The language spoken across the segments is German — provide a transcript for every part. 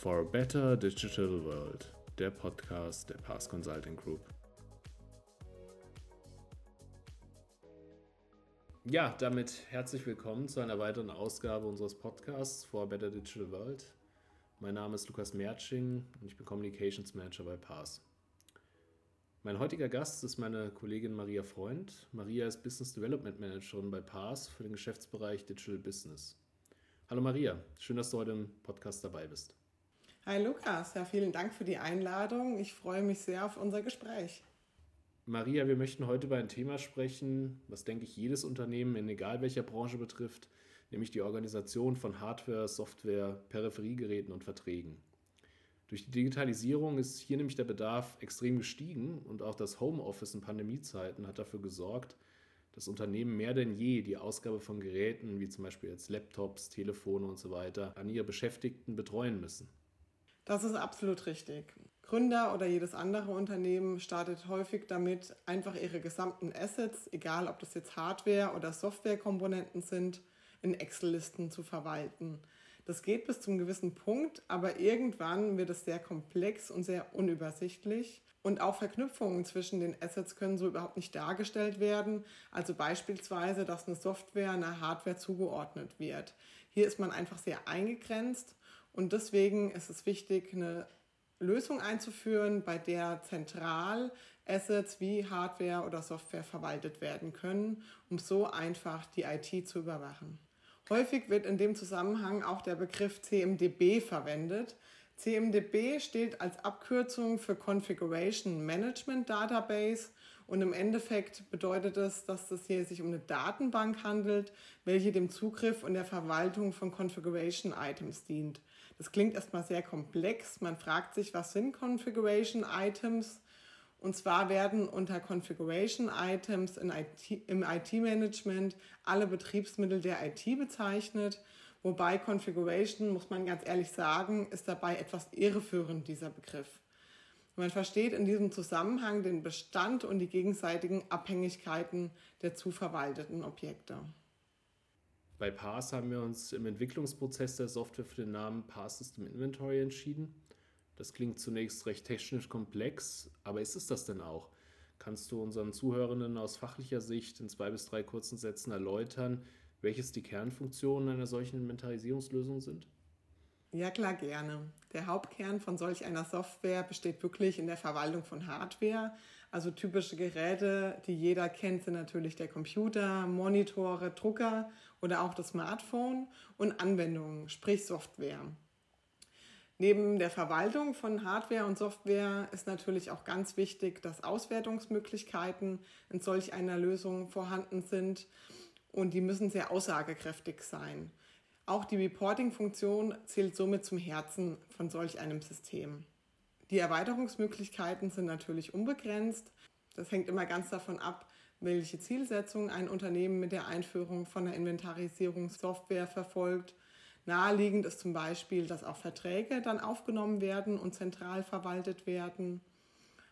For a Better Digital World, der Podcast der Pass Consulting Group. Ja, damit herzlich willkommen zu einer weiteren Ausgabe unseres Podcasts For a Better Digital World. Mein Name ist Lukas Mertsching und ich bin Communications Manager bei Pass. Mein heutiger Gast ist meine Kollegin Maria Freund. Maria ist Business Development Managerin bei Pass für den Geschäftsbereich Digital Business. Hallo Maria, schön, dass du heute im Podcast dabei bist. Hi Lukas, ja, vielen Dank für die Einladung. Ich freue mich sehr auf unser Gespräch. Maria, wir möchten heute über ein Thema sprechen, was, denke ich, jedes Unternehmen in egal welcher Branche betrifft, nämlich die Organisation von Hardware, Software, Peripheriegeräten und Verträgen. Durch die Digitalisierung ist hier nämlich der Bedarf extrem gestiegen und auch das Homeoffice in Pandemiezeiten hat dafür gesorgt, dass Unternehmen mehr denn je die Ausgabe von Geräten wie zum Beispiel jetzt Laptops, Telefone und so weiter an ihre Beschäftigten betreuen müssen. Das ist absolut richtig. Gründer oder jedes andere Unternehmen startet häufig damit, einfach ihre gesamten Assets, egal ob das jetzt Hardware- oder Softwarekomponenten sind, in Excel-Listen zu verwalten. Das geht bis zum gewissen Punkt, aber irgendwann wird es sehr komplex und sehr unübersichtlich. Und auch Verknüpfungen zwischen den Assets können so überhaupt nicht dargestellt werden. Also beispielsweise, dass eine Software einer Hardware zugeordnet wird. Hier ist man einfach sehr eingegrenzt und deswegen ist es wichtig, eine Lösung einzuführen, bei der zentral Assets wie Hardware oder Software verwaltet werden können, um so einfach die IT zu überwachen. Häufig wird in dem Zusammenhang auch der Begriff CMDB verwendet. CMDB steht als Abkürzung für Configuration Management Database und im Endeffekt bedeutet es, dass es hier sich um eine Datenbank handelt, welche dem Zugriff und der Verwaltung von Configuration Items dient. Das klingt erstmal sehr komplex. Man fragt sich, was sind Configuration Items? Und zwar werden unter Configuration Items IT, im IT-Management alle Betriebsmittel der IT bezeichnet. Wobei Configuration, muss man ganz ehrlich sagen, ist dabei etwas irreführend, dieser Begriff. Man versteht in diesem Zusammenhang den Bestand und die gegenseitigen Abhängigkeiten der zu verwalteten Objekte. Bei PAS haben wir uns im Entwicklungsprozess der Software für den Namen PAS System Inventory entschieden. Das klingt zunächst recht technisch komplex, aber ist es das denn auch? Kannst du unseren Zuhörenden aus fachlicher Sicht in zwei bis drei kurzen Sätzen erläutern, welches die Kernfunktionen einer solchen Inventarisierungslösung sind? Ja, klar, gerne. Der Hauptkern von solch einer Software besteht wirklich in der Verwaltung von Hardware. Also typische Geräte, die jeder kennt, sind natürlich der Computer, Monitore, Drucker oder auch das Smartphone und Anwendungen, sprich Software. Neben der Verwaltung von Hardware und Software ist natürlich auch ganz wichtig, dass Auswertungsmöglichkeiten in solch einer Lösung vorhanden sind und die müssen sehr aussagekräftig sein. Auch die Reporting-Funktion zählt somit zum Herzen von solch einem System. Die Erweiterungsmöglichkeiten sind natürlich unbegrenzt. Das hängt immer ganz davon ab, welche Zielsetzung ein Unternehmen mit der Einführung von der Inventarisierungssoftware verfolgt Naheliegend ist zum Beispiel, dass auch Verträge dann aufgenommen werden und zentral verwaltet werden,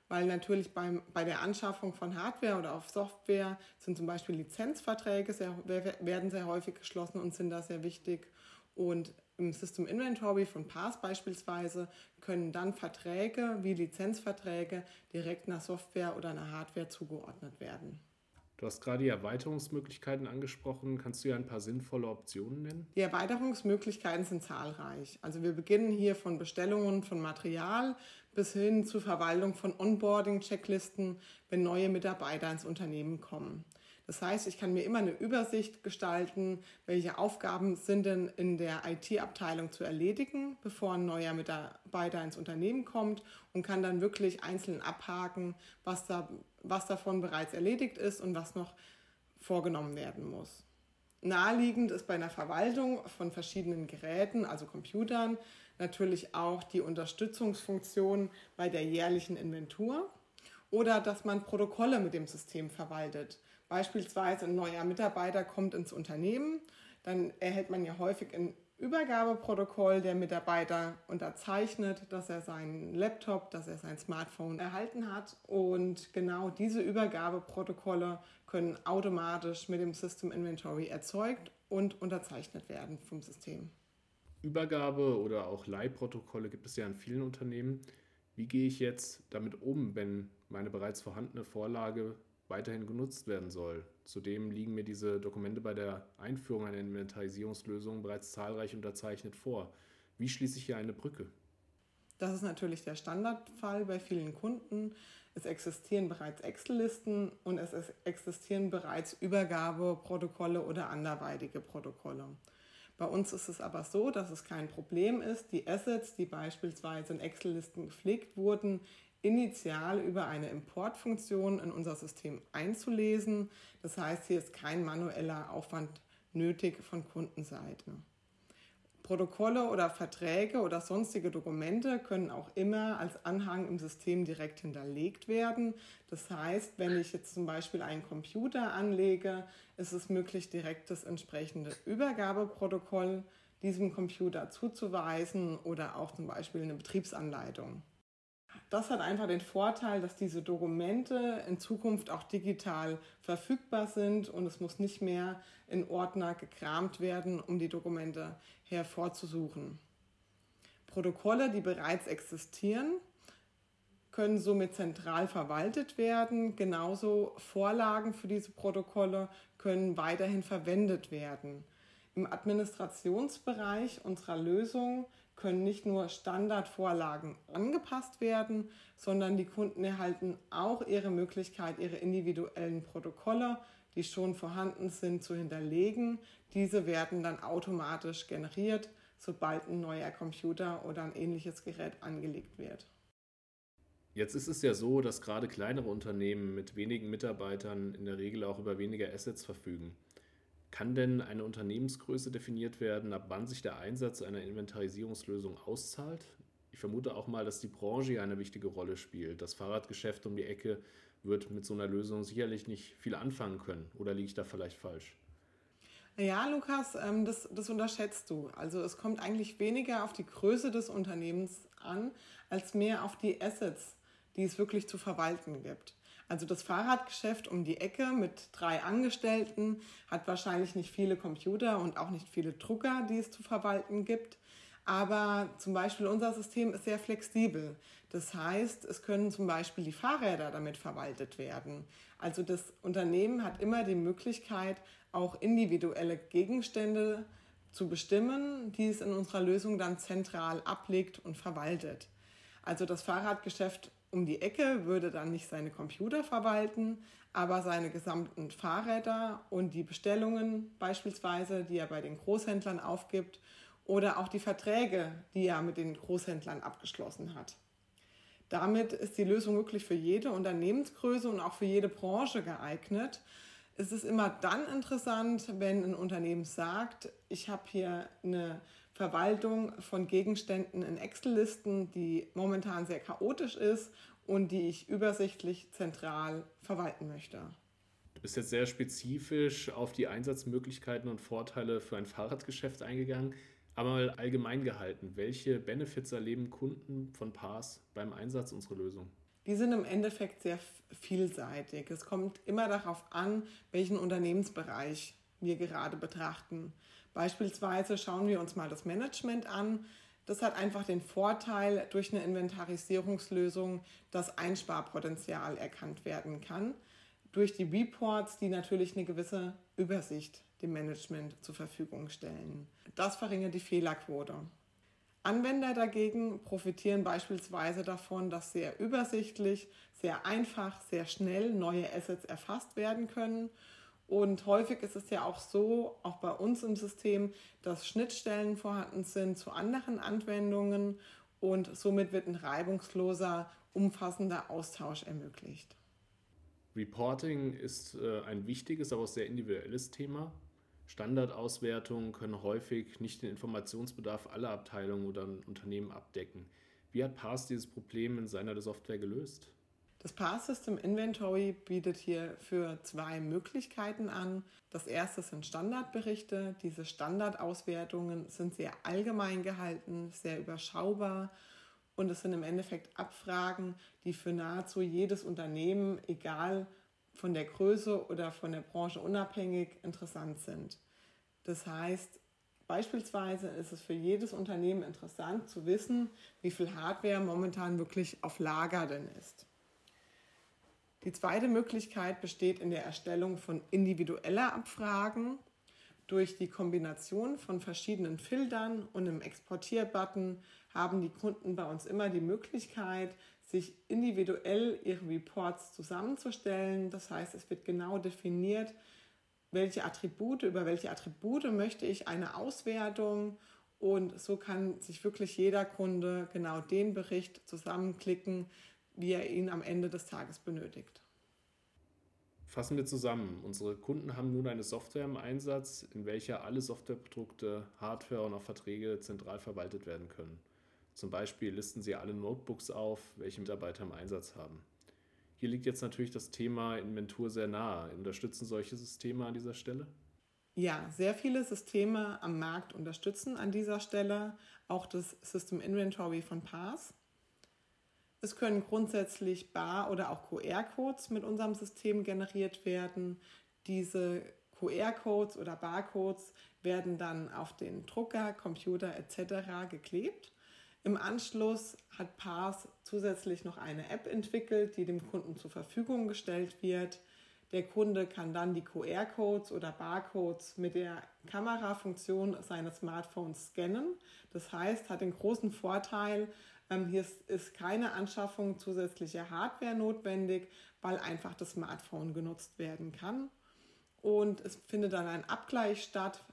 weil natürlich beim, bei der Anschaffung von Hardware oder auf Software sind zum Beispiel Lizenzverträge sehr, werden sehr häufig geschlossen und sind da sehr wichtig. Und im System Inventory von PAS beispielsweise können dann Verträge wie Lizenzverträge direkt einer Software oder einer Hardware zugeordnet werden. Du hast gerade die Erweiterungsmöglichkeiten angesprochen. Kannst du ja ein paar sinnvolle Optionen nennen? Die Erweiterungsmöglichkeiten sind zahlreich. Also wir beginnen hier von Bestellungen von Material bis hin zur Verwaltung von Onboarding-Checklisten, wenn neue Mitarbeiter ins Unternehmen kommen. Das heißt, ich kann mir immer eine Übersicht gestalten, welche Aufgaben sind denn in der IT-Abteilung zu erledigen, bevor ein neuer Mitarbeiter ins Unternehmen kommt und kann dann wirklich einzeln abhaken, was, da, was davon bereits erledigt ist und was noch vorgenommen werden muss. Naheliegend ist bei einer Verwaltung von verschiedenen Geräten, also Computern, natürlich auch die Unterstützungsfunktion bei der jährlichen Inventur oder dass man Protokolle mit dem System verwaltet. Beispielsweise ein neuer Mitarbeiter kommt ins Unternehmen, dann erhält man ja häufig ein Übergabeprotokoll. Der Mitarbeiter unterzeichnet, dass er seinen Laptop, dass er sein Smartphone erhalten hat. Und genau diese Übergabeprotokolle können automatisch mit dem System Inventory erzeugt und unterzeichnet werden vom System. Übergabe oder auch Leihprotokolle gibt es ja in vielen Unternehmen. Wie gehe ich jetzt damit um, wenn meine bereits vorhandene Vorlage weiterhin genutzt werden soll? Zudem liegen mir diese Dokumente bei der Einführung einer Inventarisierungslösung bereits zahlreich unterzeichnet vor. Wie schließe ich hier eine Brücke? Das ist natürlich der Standardfall bei vielen Kunden. Es existieren bereits Excel-Listen und es existieren bereits Übergabeprotokolle oder anderweitige Protokolle. Bei uns ist es aber so, dass es kein Problem ist, die Assets, die beispielsweise in Excel-Listen gepflegt wurden, initial über eine Importfunktion in unser System einzulesen. Das heißt, hier ist kein manueller Aufwand nötig von Kundenseite. Protokolle oder Verträge oder sonstige Dokumente können auch immer als Anhang im System direkt hinterlegt werden. Das heißt, wenn ich jetzt zum Beispiel einen Computer anlege, ist es möglich, direkt das entsprechende Übergabeprotokoll diesem Computer zuzuweisen oder auch zum Beispiel eine Betriebsanleitung. Das hat einfach den Vorteil, dass diese Dokumente in Zukunft auch digital verfügbar sind und es muss nicht mehr in Ordner gekramt werden, um die Dokumente hervorzusuchen. Protokolle, die bereits existieren, können somit zentral verwaltet werden. Genauso Vorlagen für diese Protokolle können weiterhin verwendet werden. Im Administrationsbereich unserer Lösung können nicht nur Standardvorlagen angepasst werden, sondern die Kunden erhalten auch ihre Möglichkeit, ihre individuellen Protokolle, die schon vorhanden sind, zu hinterlegen. Diese werden dann automatisch generiert, sobald ein neuer Computer oder ein ähnliches Gerät angelegt wird. Jetzt ist es ja so, dass gerade kleinere Unternehmen mit wenigen Mitarbeitern in der Regel auch über weniger Assets verfügen. Kann denn eine Unternehmensgröße definiert werden, ab wann sich der Einsatz einer Inventarisierungslösung auszahlt? Ich vermute auch mal, dass die Branche eine wichtige Rolle spielt. Das Fahrradgeschäft um die Ecke wird mit so einer Lösung sicherlich nicht viel anfangen können. Oder liege ich da vielleicht falsch? Ja, Lukas, ähm, das, das unterschätzt du. Also es kommt eigentlich weniger auf die Größe des Unternehmens an, als mehr auf die Assets, die es wirklich zu verwalten gibt. Also das Fahrradgeschäft um die Ecke mit drei Angestellten hat wahrscheinlich nicht viele Computer und auch nicht viele Drucker, die es zu verwalten gibt. Aber zum Beispiel unser System ist sehr flexibel. Das heißt, es können zum Beispiel die Fahrräder damit verwaltet werden. Also das Unternehmen hat immer die Möglichkeit, auch individuelle Gegenstände zu bestimmen, die es in unserer Lösung dann zentral ablegt und verwaltet. Also das Fahrradgeschäft um die Ecke würde dann nicht seine Computer verwalten, aber seine gesamten Fahrräder und die Bestellungen beispielsweise, die er bei den Großhändlern aufgibt oder auch die Verträge, die er mit den Großhändlern abgeschlossen hat. Damit ist die Lösung wirklich für jede Unternehmensgröße und auch für jede Branche geeignet. Es ist immer dann interessant, wenn ein Unternehmen sagt, ich habe hier eine Verwaltung von Gegenständen in Excel-Listen, die momentan sehr chaotisch ist und die ich übersichtlich zentral verwalten möchte. Du bist jetzt sehr spezifisch auf die Einsatzmöglichkeiten und Vorteile für ein Fahrradgeschäft eingegangen, aber mal allgemein gehalten. Welche Benefits erleben Kunden von PAS beim Einsatz unserer Lösung? Die sind im Endeffekt sehr vielseitig. Es kommt immer darauf an, welchen Unternehmensbereich wir gerade betrachten. Beispielsweise schauen wir uns mal das Management an. Das hat einfach den Vorteil durch eine Inventarisierungslösung, dass Einsparpotenzial erkannt werden kann. Durch die Reports, die natürlich eine gewisse Übersicht dem Management zur Verfügung stellen. Das verringert die Fehlerquote. Anwender dagegen profitieren beispielsweise davon, dass sehr übersichtlich, sehr einfach, sehr schnell neue Assets erfasst werden können und häufig ist es ja auch so, auch bei uns im System, dass Schnittstellen vorhanden sind zu anderen Anwendungen und somit wird ein reibungsloser, umfassender Austausch ermöglicht. Reporting ist äh, ein wichtiges, aber auch sehr individuelles Thema. Standardauswertungen können häufig nicht den Informationsbedarf aller Abteilungen oder Unternehmen abdecken. Wie hat PAS dieses Problem in seiner Software gelöst? Das Pass System Inventory bietet hier für zwei Möglichkeiten an. Das erste sind Standardberichte. Diese Standardauswertungen sind sehr allgemein gehalten, sehr überschaubar und es sind im Endeffekt Abfragen, die für nahezu jedes Unternehmen, egal von der Größe oder von der Branche unabhängig, interessant sind. Das heißt, Beispielsweise ist es für jedes Unternehmen interessant zu wissen, wie viel Hardware momentan wirklich auf Lager denn ist. Die zweite Möglichkeit besteht in der Erstellung von individueller Abfragen. Durch die Kombination von verschiedenen Filtern und einem Exportierbutton haben die Kunden bei uns immer die Möglichkeit, sich individuell ihre Reports zusammenzustellen. Das heißt, es wird genau definiert, welche Attribute, über welche Attribute möchte ich eine Auswertung und so kann sich wirklich jeder Kunde genau den Bericht zusammenklicken, wie er ihn am Ende des Tages benötigt. Fassen wir zusammen. Unsere Kunden haben nun eine Software im Einsatz, in welcher alle Softwareprodukte, Hardware und auch Verträge zentral verwaltet werden können. Zum Beispiel listen sie alle Notebooks auf, welche Mitarbeiter im Einsatz haben. Hier liegt jetzt natürlich das Thema Inventur sehr nahe. Unterstützen solche Systeme an dieser Stelle? Ja, sehr viele Systeme am Markt unterstützen an dieser Stelle auch das System Inventory von PAS. Es können grundsätzlich Bar- oder auch QR-Codes mit unserem System generiert werden. Diese QR-Codes oder Barcodes werden dann auf den Drucker, Computer etc. geklebt im Anschluss hat Pars zusätzlich noch eine App entwickelt, die dem Kunden zur Verfügung gestellt wird. Der Kunde kann dann die QR-Codes oder Barcodes mit der Kamerafunktion seines Smartphones scannen. Das heißt, hat den großen Vorteil, ähm, hier ist keine Anschaffung zusätzlicher Hardware notwendig, weil einfach das Smartphone genutzt werden kann. Und es findet dann ein Abgleich statt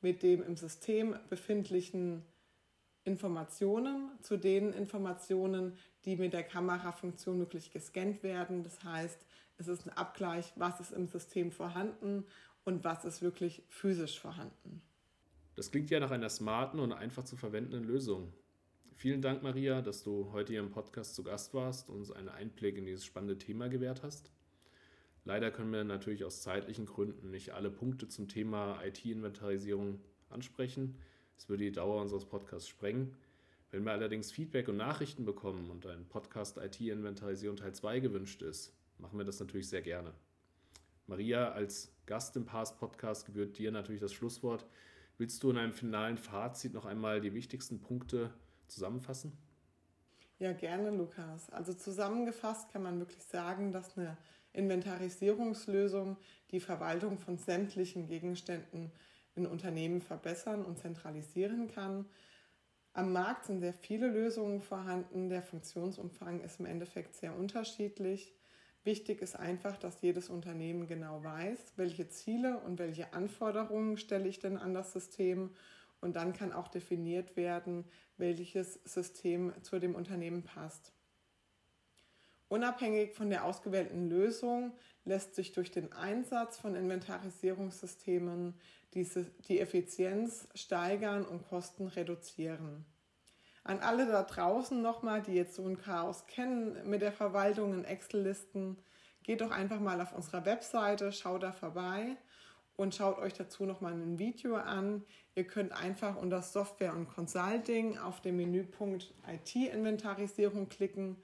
mit dem im System befindlichen Informationen zu den Informationen, die mit der Kamerafunktion wirklich gescannt werden. Das heißt, es ist ein Abgleich, was ist im System vorhanden und was ist wirklich physisch vorhanden. Das klingt ja nach einer smarten und einfach zu verwendenden Lösung. Vielen Dank, Maria, dass du heute hier im Podcast zu Gast warst und uns einen Einblick in dieses spannende Thema gewährt hast. Leider können wir natürlich aus zeitlichen Gründen nicht alle Punkte zum Thema IT-Inventarisierung ansprechen. Das würde die Dauer unseres Podcasts sprengen. Wenn wir allerdings Feedback und Nachrichten bekommen und ein Podcast IT-Inventarisierung Teil 2 gewünscht ist, machen wir das natürlich sehr gerne. Maria, als Gast im Past-Podcast gebührt dir natürlich das Schlusswort. Willst du in einem finalen Fazit noch einmal die wichtigsten Punkte zusammenfassen? Ja, gerne, Lukas. Also zusammengefasst kann man wirklich sagen, dass eine Inventarisierungslösung die Verwaltung von sämtlichen Gegenständen in Unternehmen verbessern und zentralisieren kann. Am Markt sind sehr viele Lösungen vorhanden. Der Funktionsumfang ist im Endeffekt sehr unterschiedlich. Wichtig ist einfach, dass jedes Unternehmen genau weiß, welche Ziele und welche Anforderungen stelle ich denn an das System. Und dann kann auch definiert werden, welches System zu dem Unternehmen passt. Unabhängig von der ausgewählten Lösung lässt sich durch den Einsatz von Inventarisierungssystemen diese, die Effizienz steigern und Kosten reduzieren. An alle da draußen nochmal, die jetzt so ein Chaos kennen mit der Verwaltung in Excel-Listen, geht doch einfach mal auf unserer Webseite, schaut da vorbei und schaut euch dazu nochmal ein Video an. Ihr könnt einfach unter Software und Consulting auf den Menüpunkt IT-Inventarisierung klicken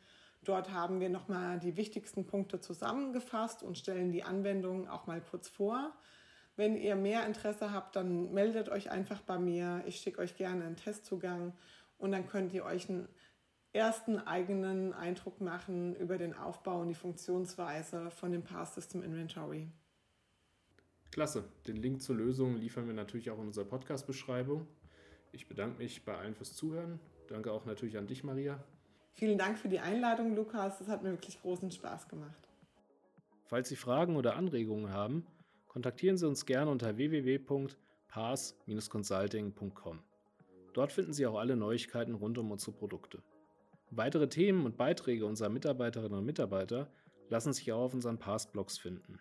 Dort haben wir nochmal die wichtigsten Punkte zusammengefasst und stellen die Anwendungen auch mal kurz vor. Wenn ihr mehr Interesse habt, dann meldet euch einfach bei mir. Ich schicke euch gerne einen Testzugang und dann könnt ihr euch einen ersten eigenen Eindruck machen über den Aufbau und die Funktionsweise von dem Pass System Inventory. Klasse. Den Link zur Lösung liefern wir natürlich auch in unserer Podcast-Beschreibung. Ich bedanke mich bei allen fürs Zuhören. Danke auch natürlich an dich, Maria. Vielen Dank für die Einladung, Lukas. Es hat mir wirklich großen Spaß gemacht. Falls Sie Fragen oder Anregungen haben, kontaktieren Sie uns gerne unter www.pass-consulting.com. Dort finden Sie auch alle Neuigkeiten rund um unsere Produkte. Weitere Themen und Beiträge unserer Mitarbeiterinnen und Mitarbeiter lassen sich auch auf unseren Pass-Blogs finden.